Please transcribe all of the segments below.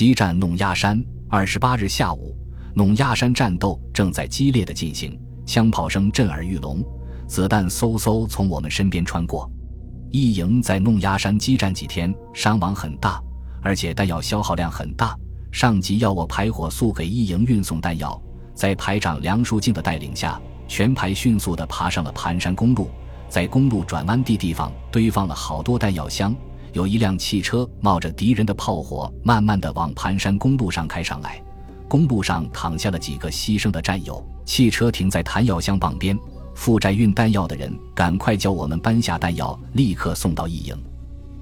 激战弄鸦山。二十八日下午，弄鸦山战斗正在激烈的进行，枪炮声震耳欲聋，子弹嗖嗖从我们身边穿过。一营在弄鸦山激战几天，伤亡很大，而且弹药消耗量很大。上级要我排火速给一营运送弹药，在排长梁树静的带领下，全排迅速地爬上了盘山公路，在公路转弯地地方堆放了好多弹药箱。有一辆汽车冒着敌人的炮火，慢慢地往盘山公路上开上来。公路上躺下了几个牺牲的战友。汽车停在弹药箱旁边，负债运弹药的人赶快叫我们搬下弹药，立刻送到一营。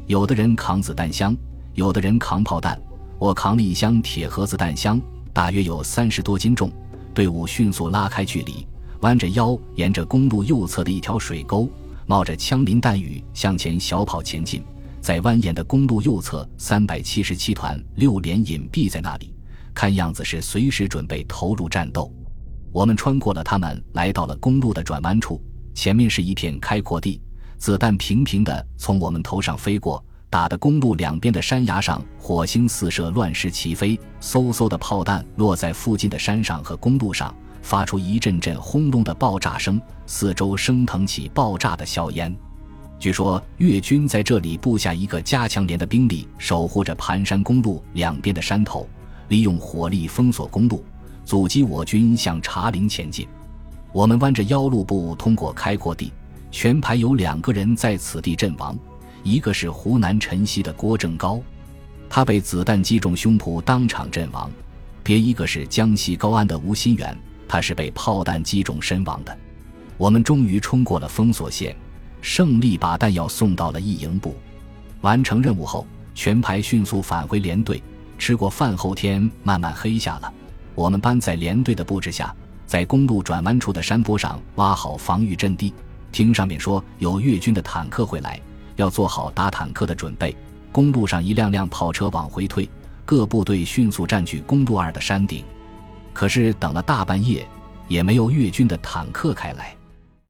有的人扛子弹箱，有的人扛炮弹。我扛了一箱铁盒子弹箱，大约有三十多斤重。队伍迅速拉开距离，弯着腰沿着公路右侧的一条水沟，冒着枪林弹雨向前小跑前进。在蜿蜒的公路右侧，三百七十七团六连隐蔽在那里，看样子是随时准备投入战斗。我们穿过了他们，来到了公路的转弯处，前面是一片开阔地，子弹平平地从我们头上飞过，打得公路两边的山崖上火星四射，乱石齐飞。嗖嗖的炮弹落在附近的山上和公路上，发出一阵阵轰隆的爆炸声，四周升腾起爆炸的硝烟。据说越军在这里布下一个加强连的兵力，守护着盘山公路两边的山头，利用火力封锁公路，阻击我军向茶陵前进。我们弯着腰路步通过开阔地，全排有两个人在此地阵亡，一个是湖南辰溪的郭正高，他被子弹击中胸脯当场阵亡；别一个是江西高安的吴新元，他是被炮弹击中身亡的。我们终于冲过了封锁线。胜利把弹药送到了一营部，完成任务后，全排迅速返回连队。吃过饭后，天慢慢黑下了。我们班在连队的布置下，在公路转弯处的山坡上挖好防御阵地。听上面说有越军的坦克会来，要做好打坦克的准备。公路上一辆辆跑车往回退，各部队迅速占据公路二的山顶。可是等了大半夜，也没有越军的坦克开来。